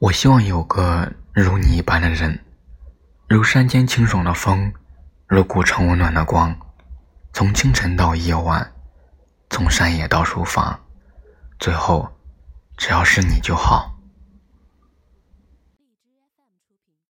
我希望有个如你一般的人如山间清爽的风如古城温暖的光。从清晨到夜晚从山野到书房最后只要是你就好。